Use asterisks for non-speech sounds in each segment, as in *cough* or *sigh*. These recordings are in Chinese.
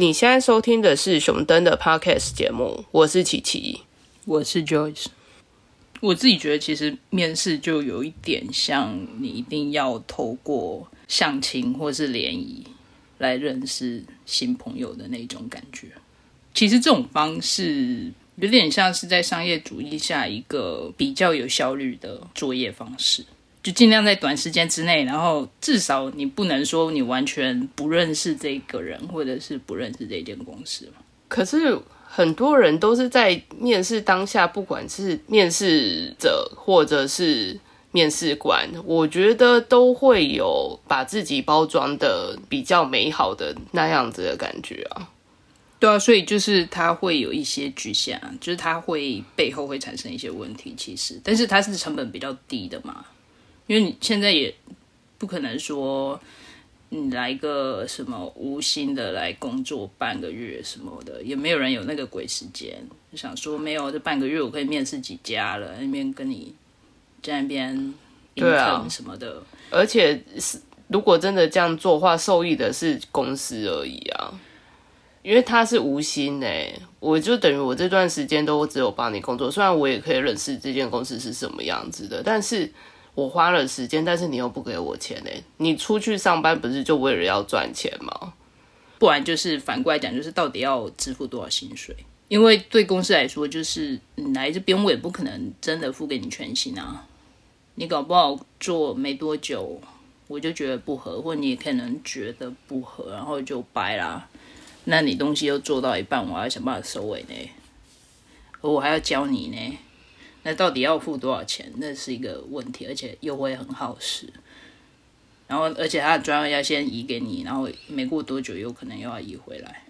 你现在收听的是熊登的 Podcast 节目，我是琪琪，我是 Joyce。我自己觉得，其实面试就有一点像你一定要透过相亲或是联谊来认识新朋友的那种感觉。其实这种方式有点像是在商业主义下一个比较有效率的作业方式。就尽量在短时间之内，然后至少你不能说你完全不认识这个人，或者是不认识这间公司嘛。可是很多人都是在面试当下，不管是面试者或者是面试官，我觉得都会有把自己包装的比较美好的那样子的感觉啊。对啊，所以就是它会有一些局限啊，就是它会背后会产生一些问题。其实，但是它是成本比较低的嘛。因为你现在也不可能说你来个什么无薪的来工作半个月什么的，也没有人有那个鬼时间。想说没有这半个月我可以面试几家了，那边跟你在那边对啊什么的。而且是如果真的这样做的话，受益的是公司而已啊，因为他是无薪诶，我就等于我这段时间都只有帮你工作，虽然我也可以认识这间公司是什么样子的，但是。我花了时间，但是你又不给我钱呢？你出去上班不是就为了要赚钱吗？不然就是反过来讲，就是到底要支付多少薪水？因为对公司来说，就是你来这边我也不可能真的付给你全薪啊。你搞不好做没多久，我就觉得不合，或你也可能觉得不合，然后就掰啦。那你东西又做到一半，我要想办法收尾呢，而我还要教你呢。那到底要付多少钱？那是一个问题，而且又会很耗时。然后，而且他的专业要先移给你，然后没过多久有可能又要移回来，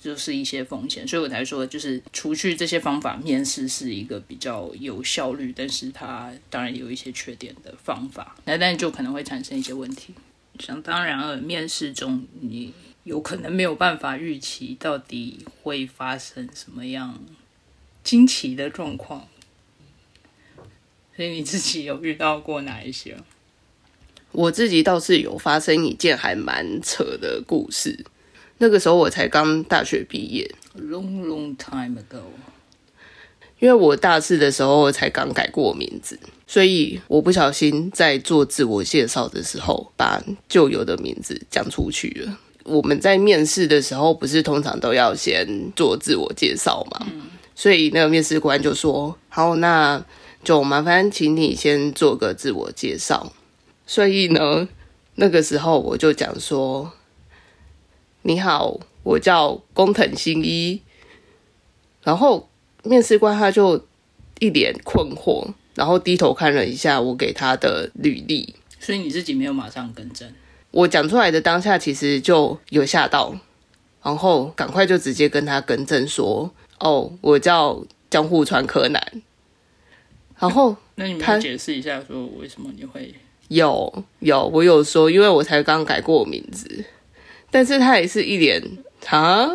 就是一些风险。所以我才说，就是除去这些方法，面试是一个比较有效率，但是它当然有一些缺点的方法。那但就可能会产生一些问题。想当然了，面试中你有可能没有办法预期到底会发生什么样惊奇的状况。所以你自己有遇到过哪一些？我自己倒是有发生一件还蛮扯的故事。那个时候我才刚大学毕业，long long time ago。因为我大四的时候才刚改过名字，所以我不小心在做自我介绍的时候把旧有的名字讲出去了。我们在面试的时候不是通常都要先做自我介绍吗？所以那个面试官就说：“好，那。”就麻烦请你先做个自我介绍。所以呢，那个时候我就讲说：“你好，我叫工藤新一。”然后面试官他就一脸困惑，然后低头看了一下我给他的履历。所以你自己没有马上更正？我讲出来的当下其实就有吓到，然后赶快就直接跟他更正说：“哦，我叫江户川柯南。”然后，*laughs* 那你们解释一下，说为什么你会有有我有说，因为我才刚改过名字，但是他也是一脸啊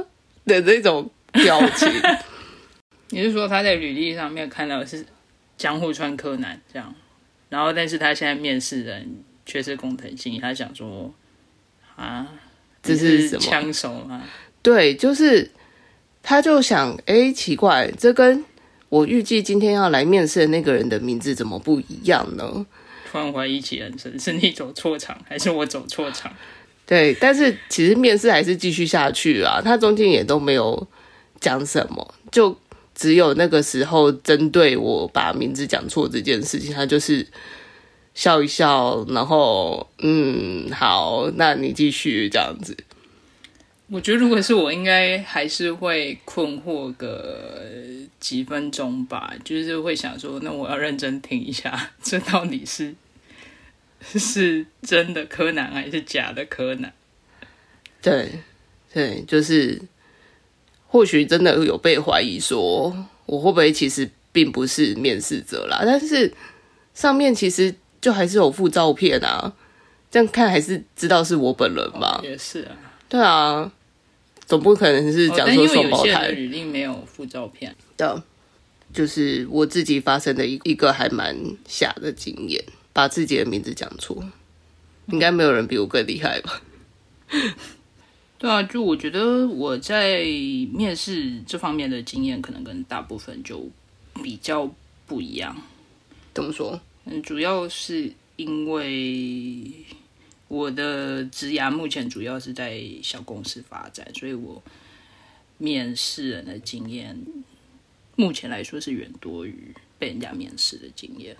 的那种表情。*laughs* 你是说他在履历上面看到是江户川柯南这样，然后但是他现在面试人却是工藤新，他想说啊，这是什么枪手吗？对，就是他就想，哎，奇怪，这跟。我预计今天要来面试的那个人的名字怎么不一样呢？突然怀疑起人生，是你走错场，还是我走错场？对，但是其实面试还是继续下去啊。他中间也都没有讲什么，就只有那个时候针对我把名字讲错这件事情，他就是笑一笑，然后嗯，好，那你继续这样子。我觉得如果是我，应该还是会困惑个几分钟吧，就是会想说，那我要认真听一下，*laughs* 这到底是是真的柯南还是假的柯南？对，对，就是或许真的有被怀疑，说我会不会其实并不是面试者啦？但是上面其实就还是有附照片啊，这样看还是知道是我本人吧？也是啊。对啊，总不可能是讲说双胞胎。履历没有附照片的，就是我自己发生的一一个还蛮傻的经验，把自己的名字讲错，应该没有人比我更厉害吧？*laughs* 对啊，就我觉得我在面试这方面的经验，可能跟大部分就比较不一样。怎么说？嗯，主要是因为我的职涯目前主要是在小公司发展，所以我面试人的经验，目前来说是远多于被人家面试的经验。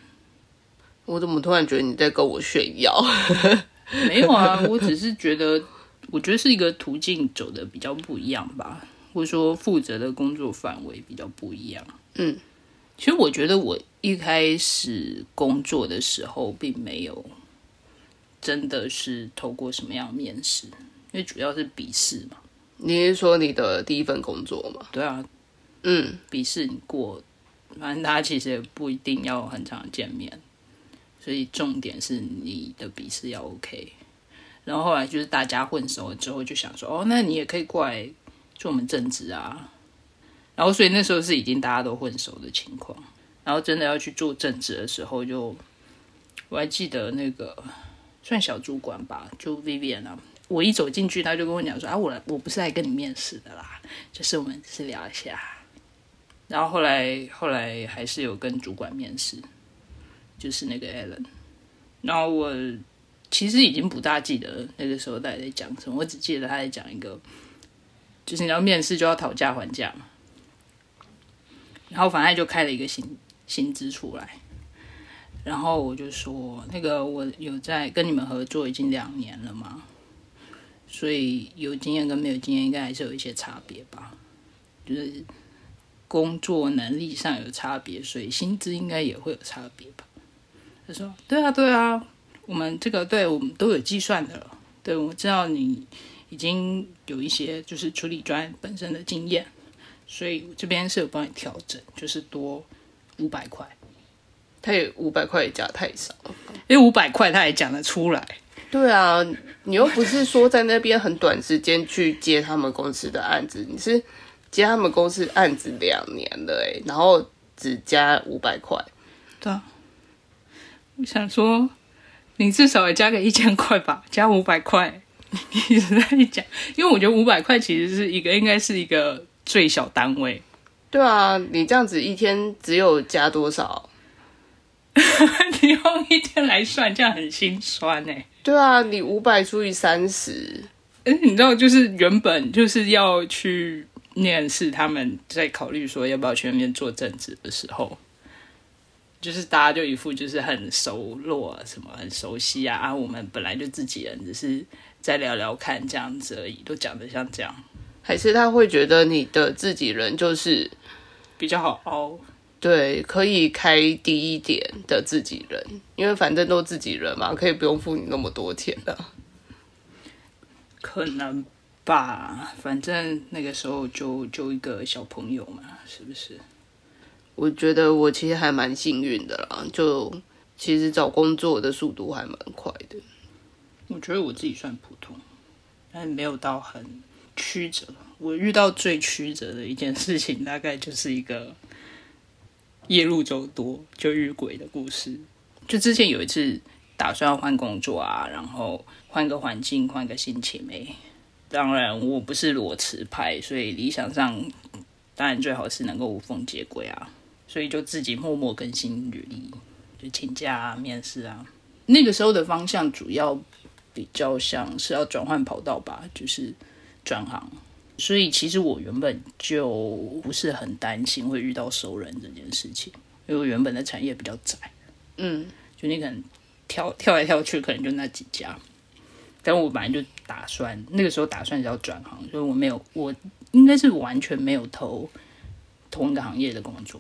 我怎么突然觉得你在跟我炫耀？*laughs* 没有啊，我只是觉得，我觉得是一个途径走的比较不一样吧，或者说负责的工作范围比较不一样。嗯，其实我觉得我一开始工作的时候，并没有真的是透过什么样的面试，因为主要是笔试嘛。你是说你的第一份工作吗？对啊，嗯，笔试你过，反正大家其实也不一定要很常见面，所以重点是你的笔试要 OK。然后后来就是大家混熟了之后，就想说，哦，那你也可以过来做我们正职啊。然后所以那时候是已经大家都混熟的情况。然后真的要去做正职的时候，就我还记得那个算小主管吧，就 Vivian 啊。我一走进去，他就跟我讲说：“啊，我来，我不是来跟你面试的啦，就是我们是聊一下。”然后后来，后来还是有跟主管面试，就是那个 Alan。然后我其实已经不大记得那个时候大家在讲什么，我只记得他在讲一个，就是你要面试就要讨价还价嘛。然后反正就开了一个薪薪资出来，然后我就说：“那个我有在跟你们合作已经两年了嘛。”所以有经验跟没有经验应该还是有一些差别吧，就是工作能力上有差别，所以薪资应该也会有差别吧。他说：“对啊，对啊，我们这个对我们都有计算的。对，我知道你已经有一些就是处理专本身的经验，所以这边是有帮你调整，就是多五百块。他也五百块也加太少，因为五百块他也讲得出来。”对啊，你又不是说在那边很短时间去接他们公司的案子，你是接他们公司案子两年了哎，然后只加五百块。对啊，我想说，你至少也加个一千块吧，加五百块，你一直在讲？因为我觉得五百块其实是一个，应该是一个最小单位。对啊，你这样子一天只有加多少？*laughs* 你用一天来算，这样很心酸哎。对啊，你五百除以三十，哎，你知道，就是原本就是要去面试，他们在考虑说要不要去那边做政治的时候，就是大家就一副就是很熟络，什么很熟悉啊啊，我们本来就自己人，只是再聊聊看这样子而已，都讲的像这样，还是他会觉得你的自己人就是比较好熬。对，可以开低一点的自己人，因为反正都自己人嘛，可以不用付你那么多钱的。可能吧，反正那个时候就就一个小朋友嘛，是不是？我觉得我其实还蛮幸运的啦，就其实找工作的速度还蛮快的。我觉得我自己算普通，但没有到很曲折。我遇到最曲折的一件事情，大概就是一个。夜路走多就遇鬼的故事，就之前有一次打算要换工作啊，然后换个环境，换个心情没。当然我不是裸辞派，所以理想上当然最好是能够无缝接轨啊，所以就自己默默更新履历，就请假啊、面试啊。那个时候的方向主要比较像是要转换跑道吧，就是转行。所以其实我原本就不是很担心会遇到熟人这件事情，因为我原本的产业比较窄，嗯，就你可能跳跳来跳去，可能就那几家。但我本来就打算那个时候打算是要转行，所以我没有，我应该是完全没有投同一个行业的工作，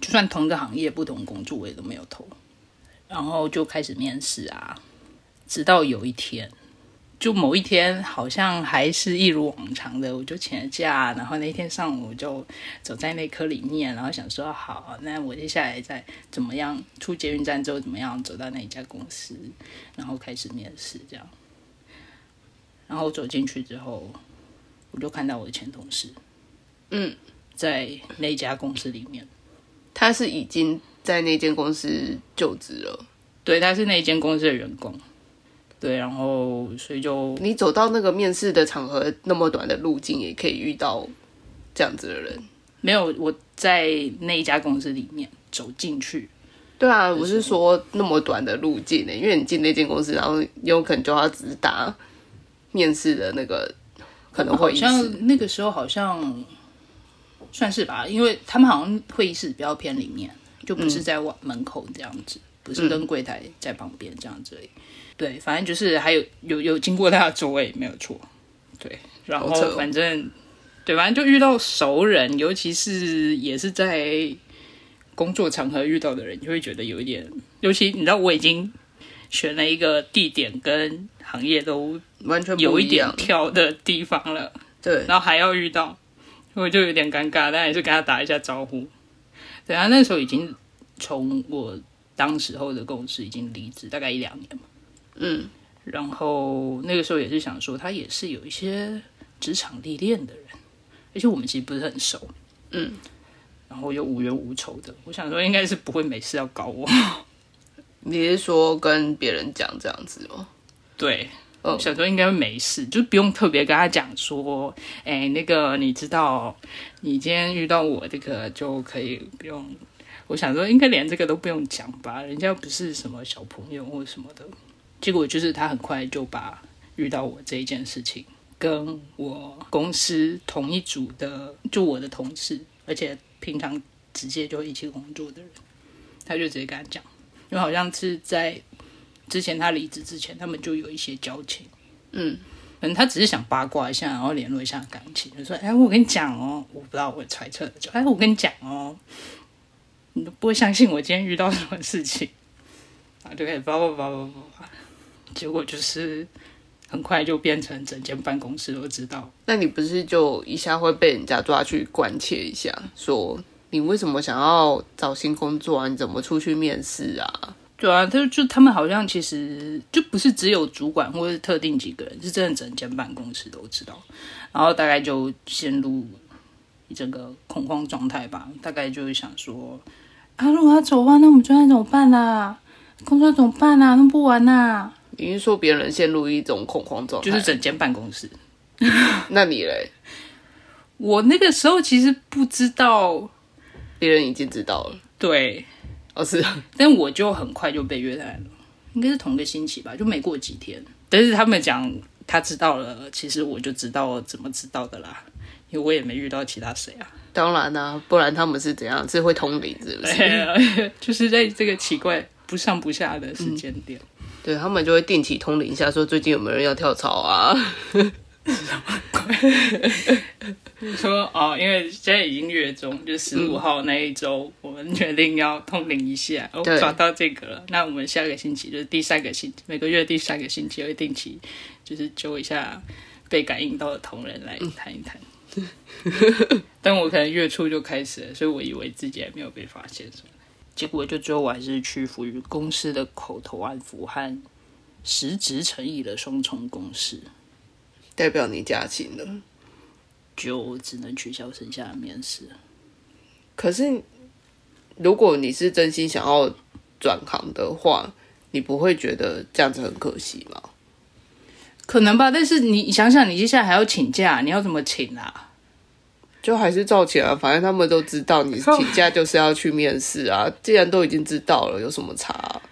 就算同一个行业不同工作我也都没有投，然后就开始面试啊，直到有一天。就某一天，好像还是一如往常的，我就请了假，然后那天上午就走在那科里面，然后想说好，那我接下来再怎么样出捷运站之后怎么样走到那一家公司，然后开始面试这样。然后走进去之后，我就看到我的前同事，嗯，在那家公司里面，他是已经在那间公司就职了，对，他是那间公司的员工。对，然后所以就你走到那个面试的场合，那么短的路径，也可以遇到这样子的人。没有我在那一家公司里面走进去，对啊，我是说那么短的路径呢，因为你进那间公司，然后有可能就要直达面试的那个可能会议室。像那个时候好像算是吧，因为他们好像会议室比较偏里面，就不是在外门口这样子，不是跟柜台在旁边这样子而已。对，反正就是还有有有经过他的座位没有错。对，然后反正对，反正就遇到熟人，尤其是也是在工作场合遇到的人，就会觉得有一点，尤其你知道我已经选了一个地点跟行业都完全有一点样跳的地方了。对，然后还要遇到，我就有点尴尬，但还是跟他打一下招呼。对啊，那时候已经从我当时候的公司已经离职大概一两年嘛，嗯，然后那个时候也是想说，他也是有一些职场历练的人，而且我们其实不是很熟，嗯，然后又无冤无仇的，我想说应该是不会没事要搞我，你是说跟别人讲这样子吗？对，哦。想说应该没事，就不用特别跟他讲说，哎，那个你知道，你今天遇到我这个就可以不用。我想说应该连这个都不用讲吧，人家又不是什么小朋友或什么的。结果就是他很快就把遇到我这一件事情，跟我公司同一组的，就我的同事，而且平常直接就一起工作的人，他就直接跟他讲，因为好像是在之前他离职之前，他们就有一些交情。嗯，可能他只是想八卦一下，然后联络一下感情，就说：“哎，我跟你讲哦，我不知道，我猜测的，就哎，我跟你讲哦，你都不会相信我今天遇到什么事情。*laughs* ”然后就开始叭叭叭叭叭，结果就是很快就变成整间办公室都知道。那你不是就一下会被人家抓去关切一下，说你为什么想要找新工作啊？你怎么出去面试啊？对啊，就就他们好像其实就不是只有主管或者是特定几个人，是真的整间办公室都知道，然后大概就陷入一整个恐慌状态吧。大概就是想说，啊，如果他走的话，那我们专业怎么办啊？工作怎么办啊？弄不完啊！你是说别人陷入一种恐慌状态？就是整间办公室。*laughs* 那你嘞？我那个时候其实不知道，别人已经知道了。对，哦，是啊，但我就很快就被约谈了，应该是同个星期吧，就没过几天。但是他们讲他知道了，其实我就知道怎么知道的啦，因为我也没遇到其他谁啊。*laughs* 当然啦、不然他们是怎样？是会通灵是不是？*laughs* 就是在这个奇怪不上不下的时间点，对他们就会定期通灵一下，说最近有没有人要跳槽啊？*laughs* 说哦，因为现在已经月中，就十五号那一周，我们决定要通灵一下，哦，对抓到这个了。那我们下个星期就是第三个星，每个月第三个星期会定期，就是揪一下被感应到的同仁来谈一谈。*laughs* 但我可能月初就开始了，所以我以为自己还没有被发现什么，结果就最后我还是屈服于公司的口头安抚和实质诚意的双重公式。代表你加薪了。就只能取消剩下的面试。可是，如果你是真心想要转行的话，你不会觉得这样子很可惜吗？可能吧，但是你想想，你接下来还要请假，你要怎么请啊？就还是照请啊，反正他们都知道你请假就是要去面试啊。*laughs* 既然都已经知道了，有什么差啊、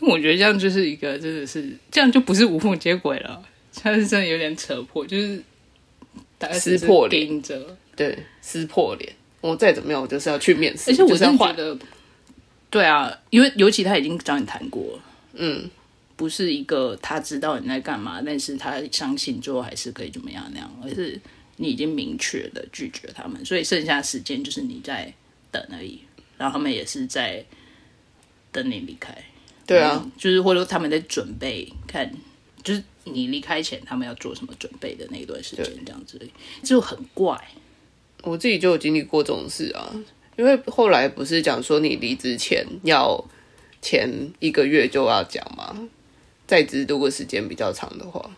我觉得这样就是一个真的是这样就不是无缝接轨了，这样是真的有点扯破，就是撕破脸着。对，撕破脸。我再怎么样，我就是要去面试，而且我。真的觉得，对啊，因为尤其他已经找你谈过了，嗯，不是一个他知道你在干嘛，但是他相信最后还是可以怎么样那样，而是你已经明确的拒绝他们，所以剩下时间就是你在等而已，然后他们也是在等你离开。对啊，嗯，就是或者说他们在准备看，就是你离开前他们要做什么准备的那一段时间，这样子，就很怪。我自己就有经历过这种事啊。因为后来不是讲说你离职前要前一个月就要讲嘛，在职如果时间比较长的话，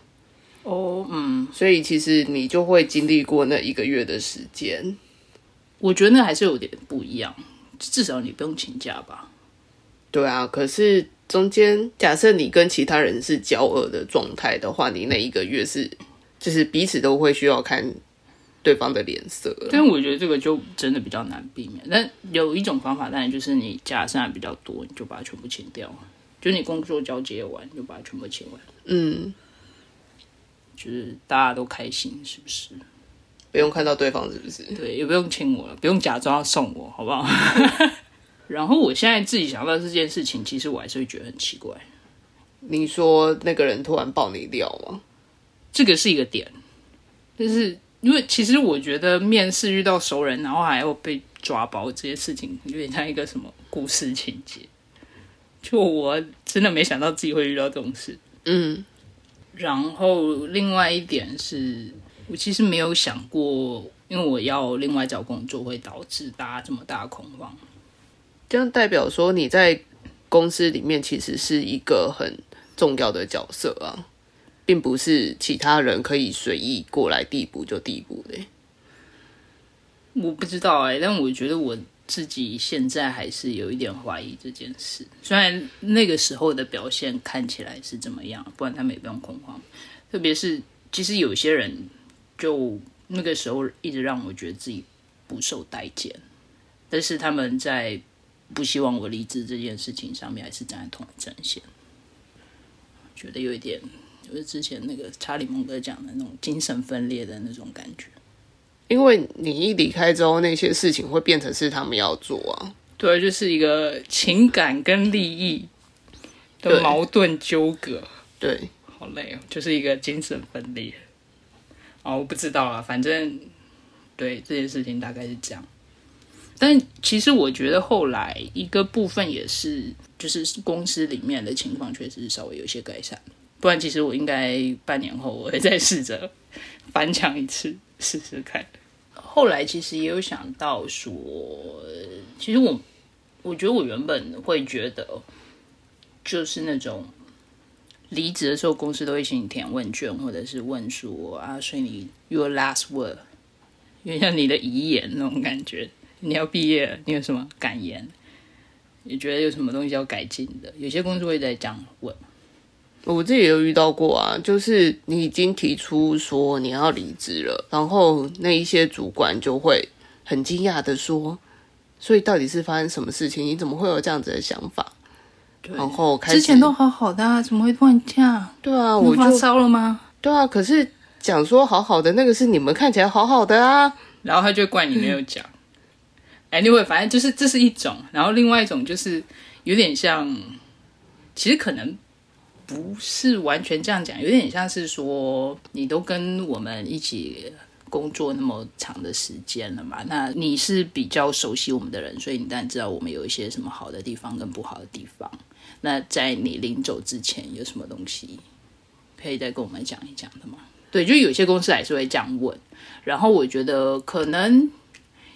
哦，嗯，所以其实你就会经历过那一个月的时间。我觉得那还是有点不一样，至少你不用请假吧。对啊，可是中间假设你跟其他人是交恶的状态的话，你那一个月是就是彼此都会需要看对方的脸色。但我觉得这个就真的比较难避免。但有一种方法，当然就是你假剩下比较多，你就把它全部清掉。就你工作交接完，就把它全部签完。嗯，就是大家都开心，是不是？不用看到对方是不是？对，也不用亲我了，不用假装要送我，好不好？*laughs* 然后我现在自己想到这件事情，其实我还是会觉得很奇怪。你说那个人突然爆你料吗？这个是一个点，就是因为其实我觉得面试遇到熟人，然后还要被抓包这些事情，有点像一个什么故事情节。就我真的没想到自己会遇到这种事。嗯，然后另外一点是我其实没有想过，因为我要另外找工作，会导致大家这么大的恐慌。这样代表说你在公司里面其实是一个很重要的角色啊，并不是其他人可以随意过来递补就递补的。我不知道哎，但我觉得我自己现在还是有一点怀疑这件事。虽然那个时候的表现看起来是怎么样，不然他们也不用恐慌。特别是其实有些人就那个时候一直让我觉得自己不受待见，但是他们在。不希望我离职这件事情上面还是站在同一阵线，觉得有一点，就是之前那个查理蒙哥讲的那种精神分裂的那种感觉。因为你一离开之后，那些事情会变成是他们要做啊。对，就是一个情感跟利益的矛盾纠葛。对，好累哦，就是一个精神分裂。哦，我不知道啊，反正对这件事情大概是这样。但其实我觉得后来一个部分也是，就是公司里面的情况确实稍微有一些改善。不然其实我应该半年后我会再试着翻墙一次试试看。后来其实也有想到说，其实我我觉得我原本会觉得，就是那种离职的时候公司都会请你填问卷，或者是问说啊，所以你 your last word，有点像你的遗言那种感觉。你要毕业，你有什么感言？你觉得有什么东西要改进的？有些公司会在这样问。我自己也有遇到过啊，就是你已经提出说你要离职了，然后那一些主管就会很惊讶的说：“所以到底是发生什么事情？你怎么会有这样子的想法？”然后开之前都好好的，啊，怎么会突然这样？对啊，我发烧了吗？对啊，可是讲说好好的那个是你们看起来好好的啊，然后他就怪你没有讲。Anyway，反正就是这是一种，然后另外一种就是有点像，其实可能不是完全这样讲，有点像是说你都跟我们一起工作那么长的时间了嘛，那你是比较熟悉我们的人，所以你当然知道我们有一些什么好的地方跟不好的地方。那在你临走之前有什么东西可以再跟我们讲一讲的吗？对，就有些公司还是会这样问，然后我觉得可能。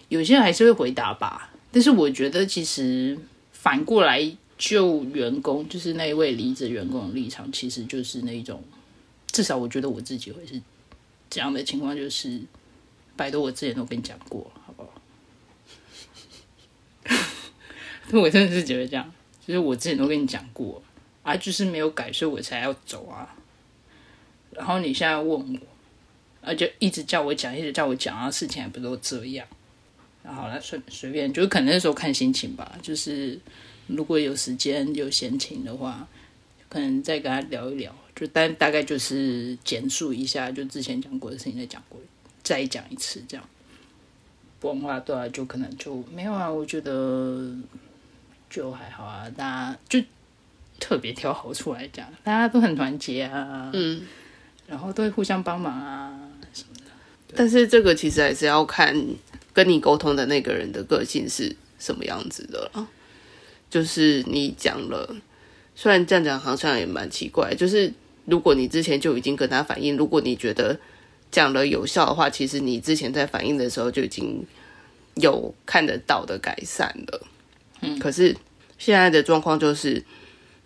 有些人还是会回答吧，但是我觉得其实反过来就员工，就是那一位离职员工的立场，其实就是那种，至少我觉得我自己会是这样的情况，就是拜托我之前都跟你讲过，好不好？*laughs* 我真的是觉得这样，就是我之前都跟你讲过啊，就是没有改，所以我才要走啊。然后你现在问我，啊，就一直叫我讲，一直叫我讲啊，事情还不都这样。好了，随随便，就是可能那时候看心情吧。就是如果有时间有闲情的话，可能再跟他聊一聊。就但大概就是简述一下，就之前讲过的事情再讲过，再讲一次这样。不然的话，对啊，就可能就没有啊。我觉得就还好啊，大家就特别挑好处来讲，大家都很团结啊，嗯，然后都会互相帮忙啊什么的。但是这个其实还是要看。跟你沟通的那个人的个性是什么样子的了？就是你讲了，虽然这样讲好像也蛮奇怪。就是如果你之前就已经跟他反映，如果你觉得讲了有效的话，其实你之前在反映的时候就已经有看得到的改善了。嗯，可是现在的状况就是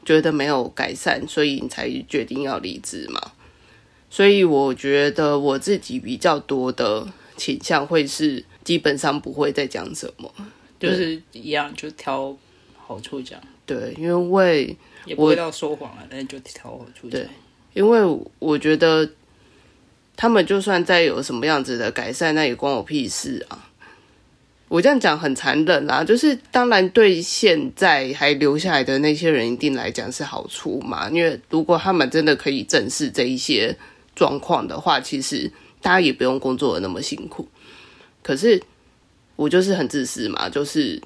觉得没有改善，所以你才决定要离职嘛。所以我觉得我自己比较多的倾向会是。基本上不会再讲什么，就是一样，就挑好处讲，对，因为也不会到说谎了，但是就挑好处讲对。因为我觉得他们就算再有什么样子的改善，那也关我屁事啊！我这样讲很残忍啦，就是当然对现在还留下来的那些人一定来讲是好处嘛，因为如果他们真的可以正视这一些状况的话，其实大家也不用工作的那么辛苦。可是我就是很自私嘛，就是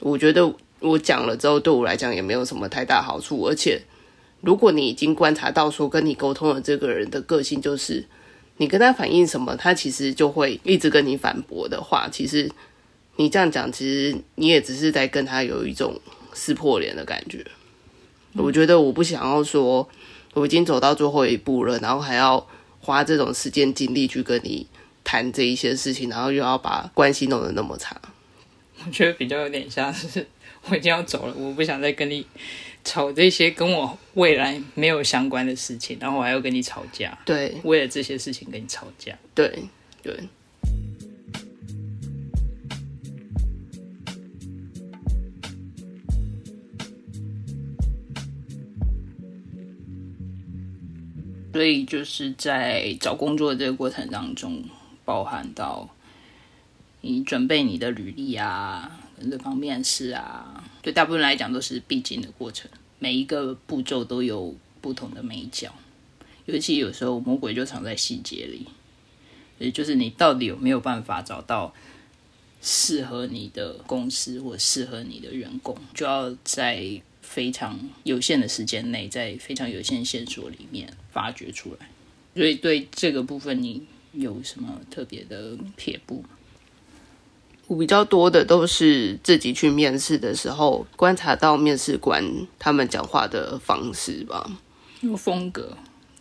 我觉得我讲了之后，对我来讲也没有什么太大好处，而且。如果你已经观察到说跟你沟通的这个人的个性就是你跟他反映什么，他其实就会一直跟你反驳的话，其实你这样讲，其实你也只是在跟他有一种撕破脸的感觉。我觉得我不想要说我已经走到最后一步了，然后还要花这种时间精力去跟你谈这一些事情，然后又要把关系弄得那么差。我觉得比较有点像是我已经要走了，我不想再跟你。吵这些跟我未来没有相关的事情，然后我还要跟你吵架。对，为了这些事情跟你吵架。对，对。所以就是在找工作的这个过程当中，包含到你准备你的履历啊。对方面试啊，对大部分来讲都是必经的过程，每一个步骤都有不同的美角，尤其有时候魔鬼就藏在细节里，也就是你到底有没有办法找到适合你的公司或适合你的员工，就要在非常有限的时间内，在非常有限线索里面发掘出来。所以对这个部分，你有什么特别的撇步？我比较多的都是自己去面试的时候观察到面试官他们讲话的方式吧，有风格。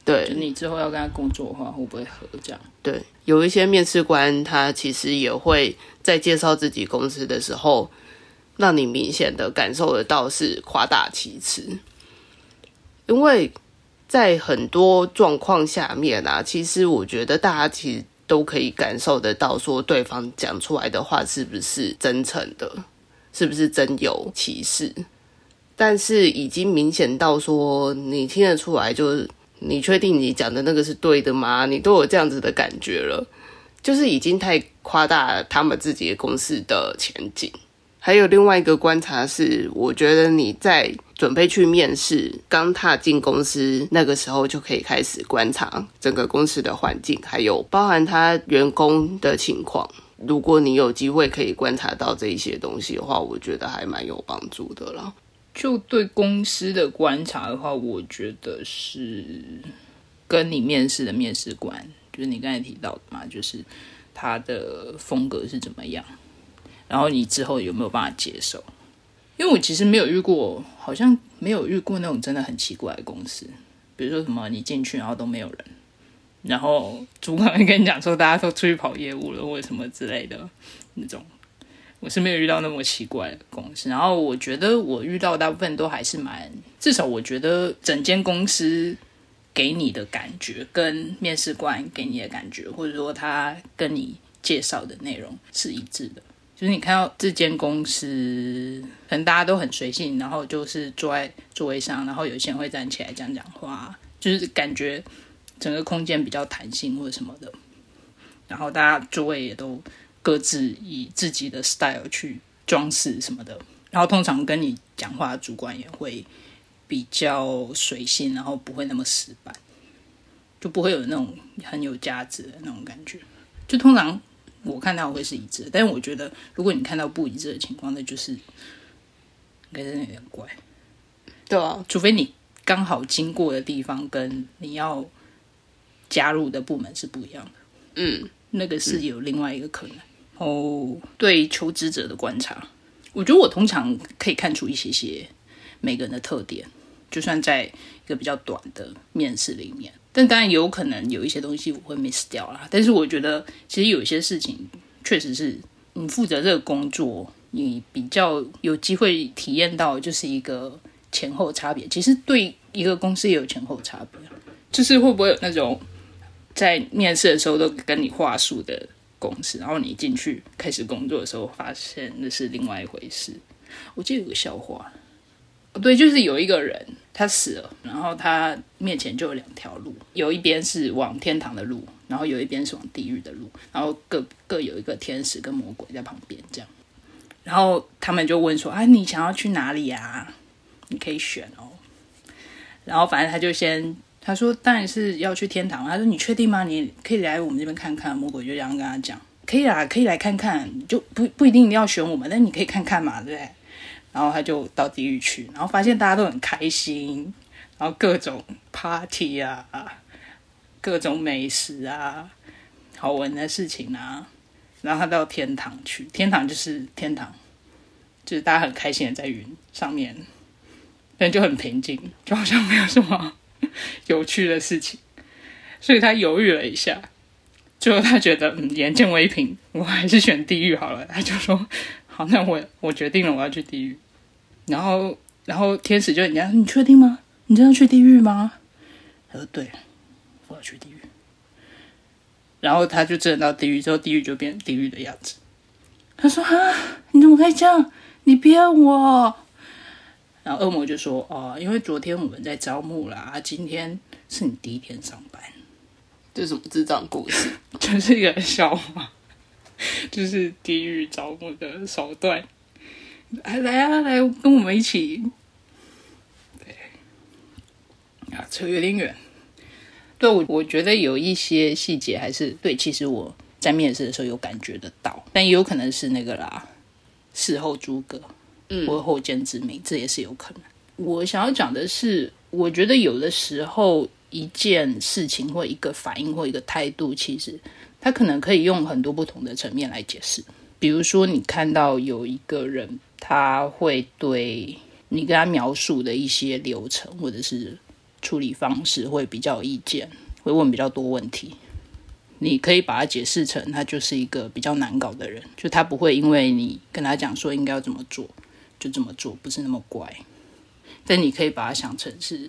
对，你之后要跟他工作的话，会不会合这样？对，有一些面试官他其实也会在介绍自己公司的时候，让你明显的感受得到是夸大其词，因为在很多状况下面啊，其实我觉得大家其实。都可以感受得到，说对方讲出来的话是不是真诚的，是不是真有其事。但是已经明显到说，你听得出来，就是你确定你讲的那个是对的吗？你都有这样子的感觉了，就是已经太夸大他们自己的公司的前景。还有另外一个观察是，我觉得你在准备去面试，刚踏进公司那个时候就可以开始观察整个公司的环境，还有包含他员工的情况。如果你有机会可以观察到这一些东西的话，我觉得还蛮有帮助的啦。就对公司的观察的话，我觉得是跟你面试的面试官，就是你刚才提到的嘛，就是他的风格是怎么样。然后你之后有没有办法接受？因为我其实没有遇过，好像没有遇过那种真的很奇怪的公司，比如说什么你进去然后都没有人，然后主管会跟你讲说大家都出去跑业务了或者什么之类的那种，我是没有遇到那么奇怪的公司。然后我觉得我遇到大部分都还是蛮，至少我觉得整间公司给你的感觉跟面试官给你的感觉，或者说他跟你介绍的内容是一致的。就是你看到这间公司，可能大家都很随性，然后就是坐在座位上，然后有些人会站起来讲讲话，就是感觉整个空间比较弹性或者什么的。然后大家座位也都各自以自己的 style 去装饰什么的。然后通常跟你讲话的主管也会比较随性，然后不会那么死板，就不会有那种很有价值的那种感觉。就通常。我看到会是一致，但是我觉得如果你看到不一致的情况，那就是应该真的有点怪。对啊，除非你刚好经过的地方跟你要加入的部门是不一样的。嗯，那个是有另外一个可能。哦，对求职者的观察，我觉得我通常可以看出一些些每个人的特点，就算在一个比较短的面试里面。但当然有可能有一些东西我会 miss 掉啦。但是我觉得其实有一些事情确实是你负责这个工作，你比较有机会体验到就是一个前后差别。其实对一个公司也有前后差别，就是会不会有那种在面试的时候都跟你话术的公司，然后你进去开始工作的时候发现那是另外一回事。我记得有个笑话，对，就是有一个人他死了，然后他面前就有两条路，有一边是往天堂的路，然后有一边是往地狱的路，然后各各有一个天使跟魔鬼在旁边这样。然后他们就问说：“啊，你想要去哪里呀？你可以选哦。”然后反正他就先他说：“当然是要去天堂。”他说：“你确定吗？你可以来我们这边看看。”魔鬼就这样跟他讲：“可以啦，可以来看看，就不不一定一定要选我们，但你可以看看嘛，对不对？”然后他就到地狱去，然后发现大家都很开心，然后各种 party 啊，各种美食啊，好玩的事情啊。然后他到天堂去，天堂就是天堂，就是大家很开心的在云上面，但就很平静，就好像没有什么有趣的事情。所以他犹豫了一下，最后他觉得嗯，眼见为凭，我还是选地狱好了。他就说：“好，那我我决定了，我要去地狱。”然后，然后天使就人家你确定吗？你真的去地狱吗？他说：“对，我要去地狱。”然后他就真的到地狱之后，地狱就变地狱的样子。他说：“啊，你怎么可以这样？你骗我！”然后恶魔就说：“哦，因为昨天我们在招募啦，今天是你第一天上班。”这是什么智障故事？*laughs* 就是一个笑话，就是地狱招募的手段。来来啊，来跟我们一起。对，啊，扯有点远。对我，我觉得有一些细节还是对。其实我在面试的时候有感觉得到，但也有可能是那个啦，事后诸葛，嗯，或后见之明，这也是有可能。我想要讲的是，我觉得有的时候一件事情或一个反应或一个态度，其实它可能可以用很多不同的层面来解释。比如说，你看到有一个人，他会对你跟他描述的一些流程，或者是。处理方式会比较有意见，会问比较多问题。你可以把它解释成他就是一个比较难搞的人，就他不会因为你跟他讲说应该要怎么做，就这么做，不是那么乖。但你可以把它想成是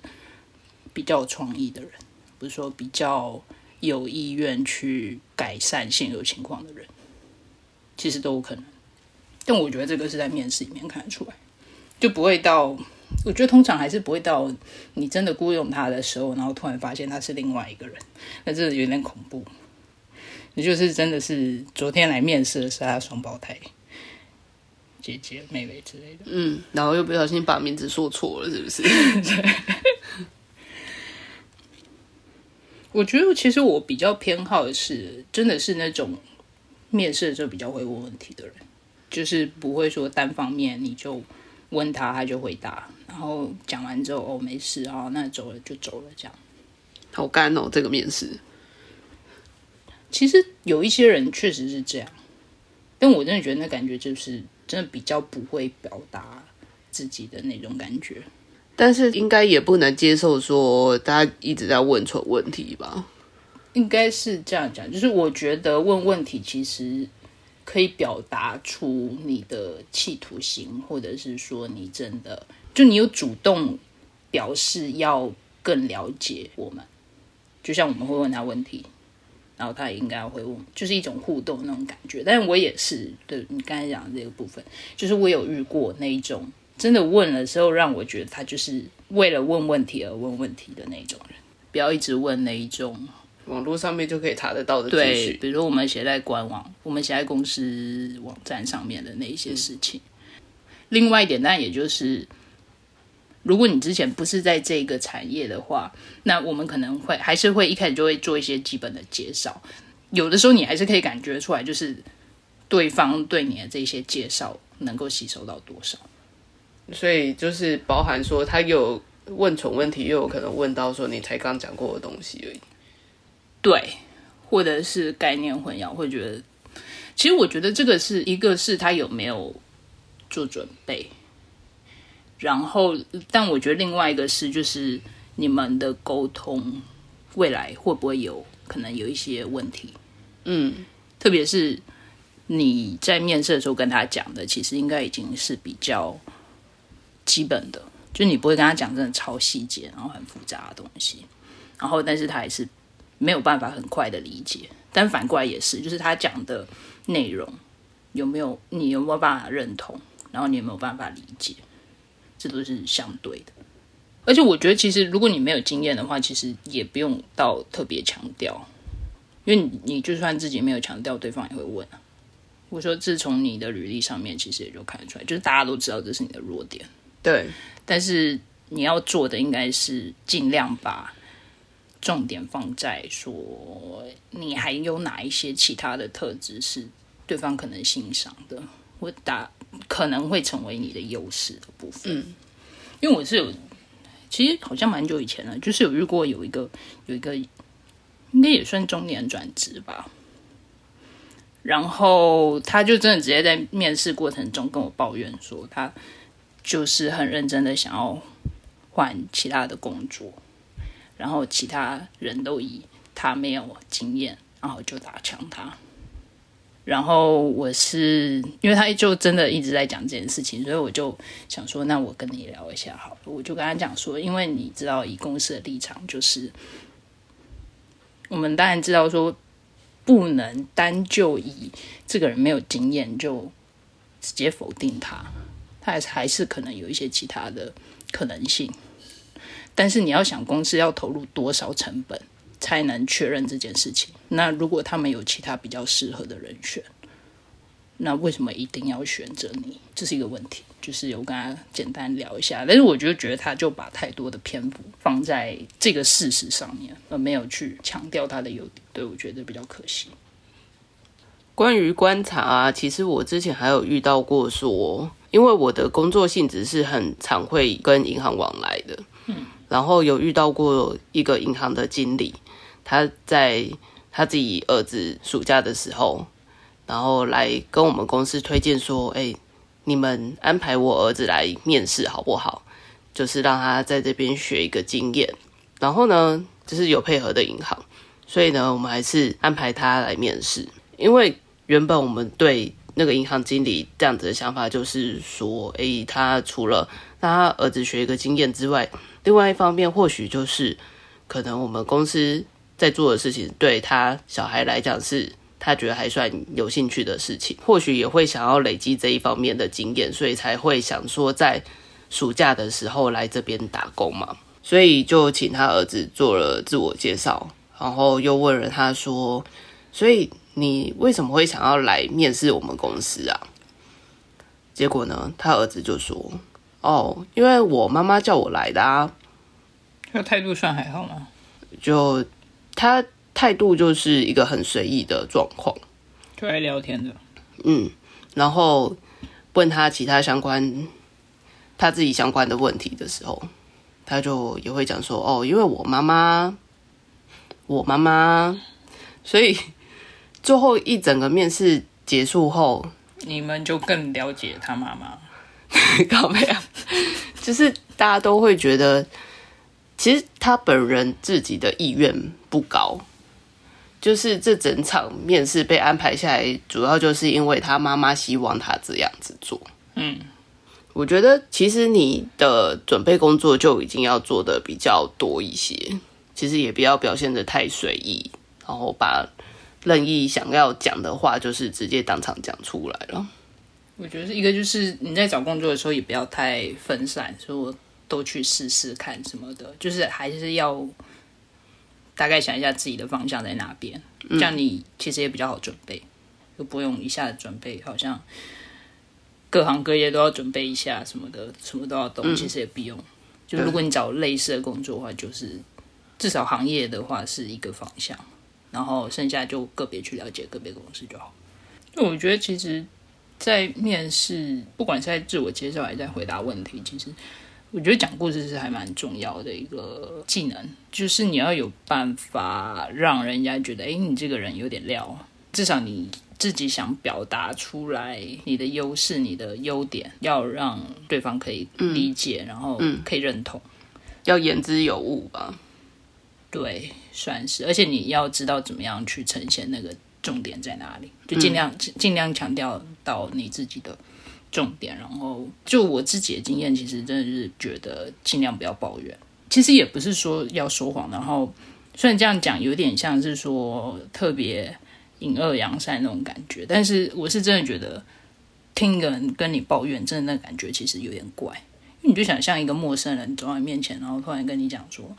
比较有创意的人，不是说比较有意愿去改善现有情况的人，其实都有可能。但我觉得这个是在面试里面看得出来，就不会到。我觉得通常还是不会到你真的雇佣他的时候，然后突然发现他是另外一个人，那真的有点恐怖。也就是真的是昨天来面试的是他双胞胎姐姐、妹妹之类的。嗯，然后又不小心把名字说错了，是不是？*laughs* *laughs* 我觉得其实我比较偏好的是，真的是那种面试的时候比较会问问题的人，就是不会说单方面你就问他，他就回答。然后讲完之后，哦，没事啊，那走了就走了，这样。好干哦，这个面试。其实有一些人确实是这样，但我真的觉得那感觉就是真的比较不会表达自己的那种感觉。但是应该也不能接受说大家一直在问蠢问题吧？应该是这样讲，就是我觉得问问题其实可以表达出你的企图心，或者是说你真的。就你有主动表示要更了解我们，就像我们会问他问题，然后他应该会问，就是一种互动那种感觉。但是我也是，对你刚才讲的这个部分，就是我有遇过那一种真的问的时候，让我觉得他就是为了问问题而问问题的那种人，不要一直问那一种网络上面就可以查得到的对，比如说我们写在官网，我们写在公司网站上面的那一些事情。另外一点，那也就是。如果你之前不是在这个产业的话，那我们可能会还是会一开始就会做一些基本的介绍。有的时候你还是可以感觉出来，就是对方对你的这些介绍能够吸收到多少。所以就是包含说他有问蠢问题，又有可能问到说你才刚讲过的东西而已。对，或者是概念混淆，会觉得其实我觉得这个是一个是他有没有做准备。然后，但我觉得另外一个是，就是你们的沟通未来会不会有可能有一些问题？嗯，特别是你在面试的时候跟他讲的，其实应该已经是比较基本的，就你不会跟他讲真的超细节，然后很复杂的东西。然后，但是他还是没有办法很快的理解。但反过来也是，就是他讲的内容有没有你有没有办法认同？然后你有没有办法理解，这都是相对的。而且我觉得，其实如果你没有经验的话，其实也不用到特别强调，因为你就算自己没有强调，对方也会问。我说，自从你的履历上面，其实也就看得出来，就是大家都知道这是你的弱点。对，但是你要做的应该是尽量把重点放在说，你还有哪一些其他的特质是对方可能欣赏的，或打可能会成为你的优势的部分。嗯，因为我是有。其实好像蛮久以前了，就是有遇过有一个有一个，应该也算中年转职吧。然后他就真的直接在面试过程中跟我抱怨说，他就是很认真的想要换其他的工作，然后其他人都以他没有经验，然后就打枪他。然后我是因为他就真的一直在讲这件事情，所以我就想说，那我跟你聊一下好了。我就跟他讲说，因为你知道，以公司的立场就是，我们当然知道说，不能单就以这个人没有经验就直接否定他，他还是可能有一些其他的可能性。但是你要想，公司要投入多少成本？才能确认这件事情。那如果他们有其他比较适合的人选，那为什么一定要选择你？这是一个问题。就是我跟他简单聊一下，但是我就觉得他就把太多的篇幅放在这个事实上面，而没有去强调他的优点。对我觉得比较可惜。关于观察啊，其实我之前还有遇到过，说因为我的工作性质是很常会跟银行往来的，嗯，然后有遇到过一个银行的经理。他在他自己儿子暑假的时候，然后来跟我们公司推荐说：“哎，你们安排我儿子来面试好不好？就是让他在这边学一个经验。然后呢，就是有配合的银行，所以呢，我们还是安排他来面试。因为原本我们对那个银行经理这样子的想法，就是说，哎，他除了让他儿子学一个经验之外，另外一方面或许就是可能我们公司。在做的事情，对他小孩来讲是他觉得还算有兴趣的事情，*laughs* 或许也会想要累积这一方面的经验，所以才会想说在暑假的时候来这边打工嘛。所以就请他儿子做了自我介绍，然后又问了他说：“所以你为什么会想要来面试我们公司啊？”结果呢，他儿子就说：“哦，因为我妈妈叫我来的啊。”他态度算还好吗？就。他态度就是一个很随意的状况，就爱聊天的。嗯，然后问他其他相关他自己相关的问题的时候，他就也会讲说：“哦，因为我妈妈，我妈妈，所以最后一整个面试结束后，你们就更了解他妈妈。*laughs* 搞没有？就是大家都会觉得。”其实他本人自己的意愿不高，就是这整场面试被安排下来，主要就是因为他妈妈希望他这样子做。嗯，我觉得其实你的准备工作就已经要做的比较多一些，其实也不要表现的太随意，然后把任意想要讲的话就是直接当场讲出来了。我觉得一个就是你在找工作的时候也不要太分散，说。都去试试看什么的，就是还是要大概想一下自己的方向在哪边，这样你其实也比较好准备，就不用一下子准备，好像各行各业都要准备一下什么的，什么都要懂，其实也不用。就如果你找类似的工作的话，就是至少行业的话是一个方向，然后剩下就个别去了解个别公司就好。就我觉得，其实，在面试，不管是在自我介绍还是在回答问题，其实。我觉得讲故事是还蛮重要的一个技能，就是你要有办法让人家觉得，哎，你这个人有点料。至少你自己想表达出来你的优势、你的优点，要让对方可以理解，然后可以认同，要言之有物吧？对，算是。而且你要知道怎么样去呈现那个重点在哪里，就尽量尽量强调到你自己的。重点，然后就我自己的经验，其实真的是觉得尽量不要抱怨。其实也不是说要说谎，然后虽然这样讲有点像是说特别隐恶扬善那种感觉，但是我是真的觉得听人跟你抱怨，真的那感觉其实有点怪，因为你就想像一个陌生人走到你面前，然后突然跟你讲说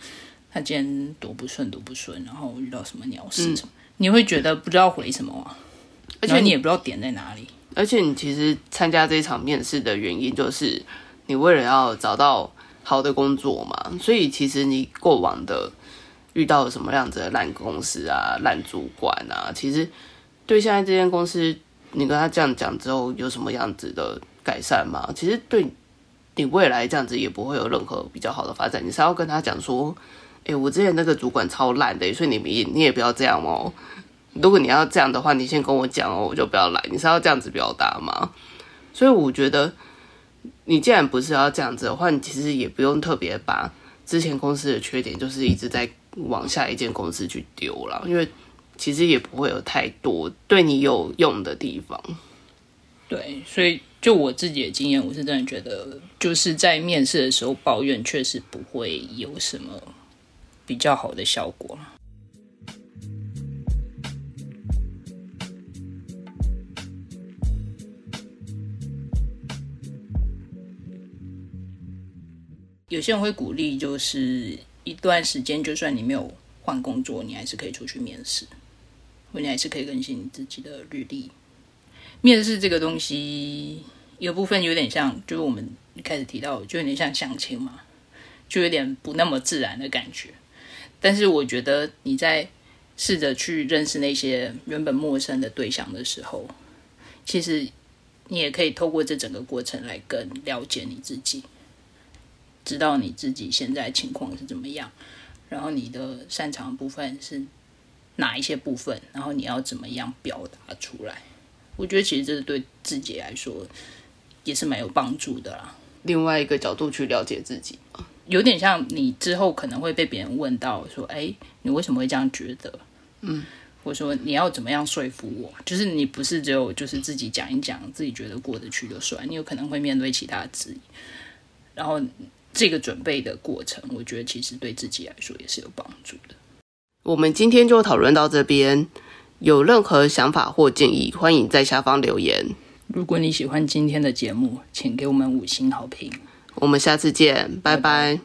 他今天多不顺多不顺，然后遇到什么鸟事什么，你会觉得不知道回什么啊，而且你也不知道点在哪里。而且你其实参加这一场面试的原因，就是你为了要找到好的工作嘛，所以其实你过往的遇到什么样子的烂公司啊、烂主管啊，其实对现在这间公司，你跟他这样讲之后，有什么样子的改善吗？其实对你未来这样子也不会有任何比较好的发展。你是要跟他讲说，哎，我之前那个主管超烂的，所以你你你也不要这样哦。如果你要这样的话，你先跟我讲哦，我就不要来。你是要这样子表达吗？所以我觉得，你既然不是要这样子的话，你其实也不用特别把之前公司的缺点，就是一直在往下一间公司去丢了，因为其实也不会有太多对你有用的地方。对，所以就我自己的经验，我是真的觉得，就是在面试的时候抱怨，确实不会有什么比较好的效果。有些人会鼓励，就是一段时间，就算你没有换工作，你还是可以出去面试，或你还是可以更新你自己的履历。面试这个东西，有部分有点像，就是我们开始提到，就有点像相亲嘛，就有点不那么自然的感觉。但是我觉得你在试着去认识那些原本陌生的对象的时候，其实你也可以透过这整个过程来更了解你自己。知道你自己现在情况是怎么样，然后你的擅长部分是哪一些部分，然后你要怎么样表达出来？我觉得其实这是对自己来说也是蛮有帮助的啦。另外一个角度去了解自己，有点像你之后可能会被别人问到说：“哎，你为什么会这样觉得？”嗯，或者说你要怎么样说服我？就是你不是只有就是自己讲一讲，自己觉得过得去就算，你有可能会面对其他质疑，然后。这个准备的过程，我觉得其实对自己来说也是有帮助的。我们今天就讨论到这边，有任何想法或建议，欢迎在下方留言。如果你喜欢今天的节目，请给我们五星好评。我们下次见，拜拜。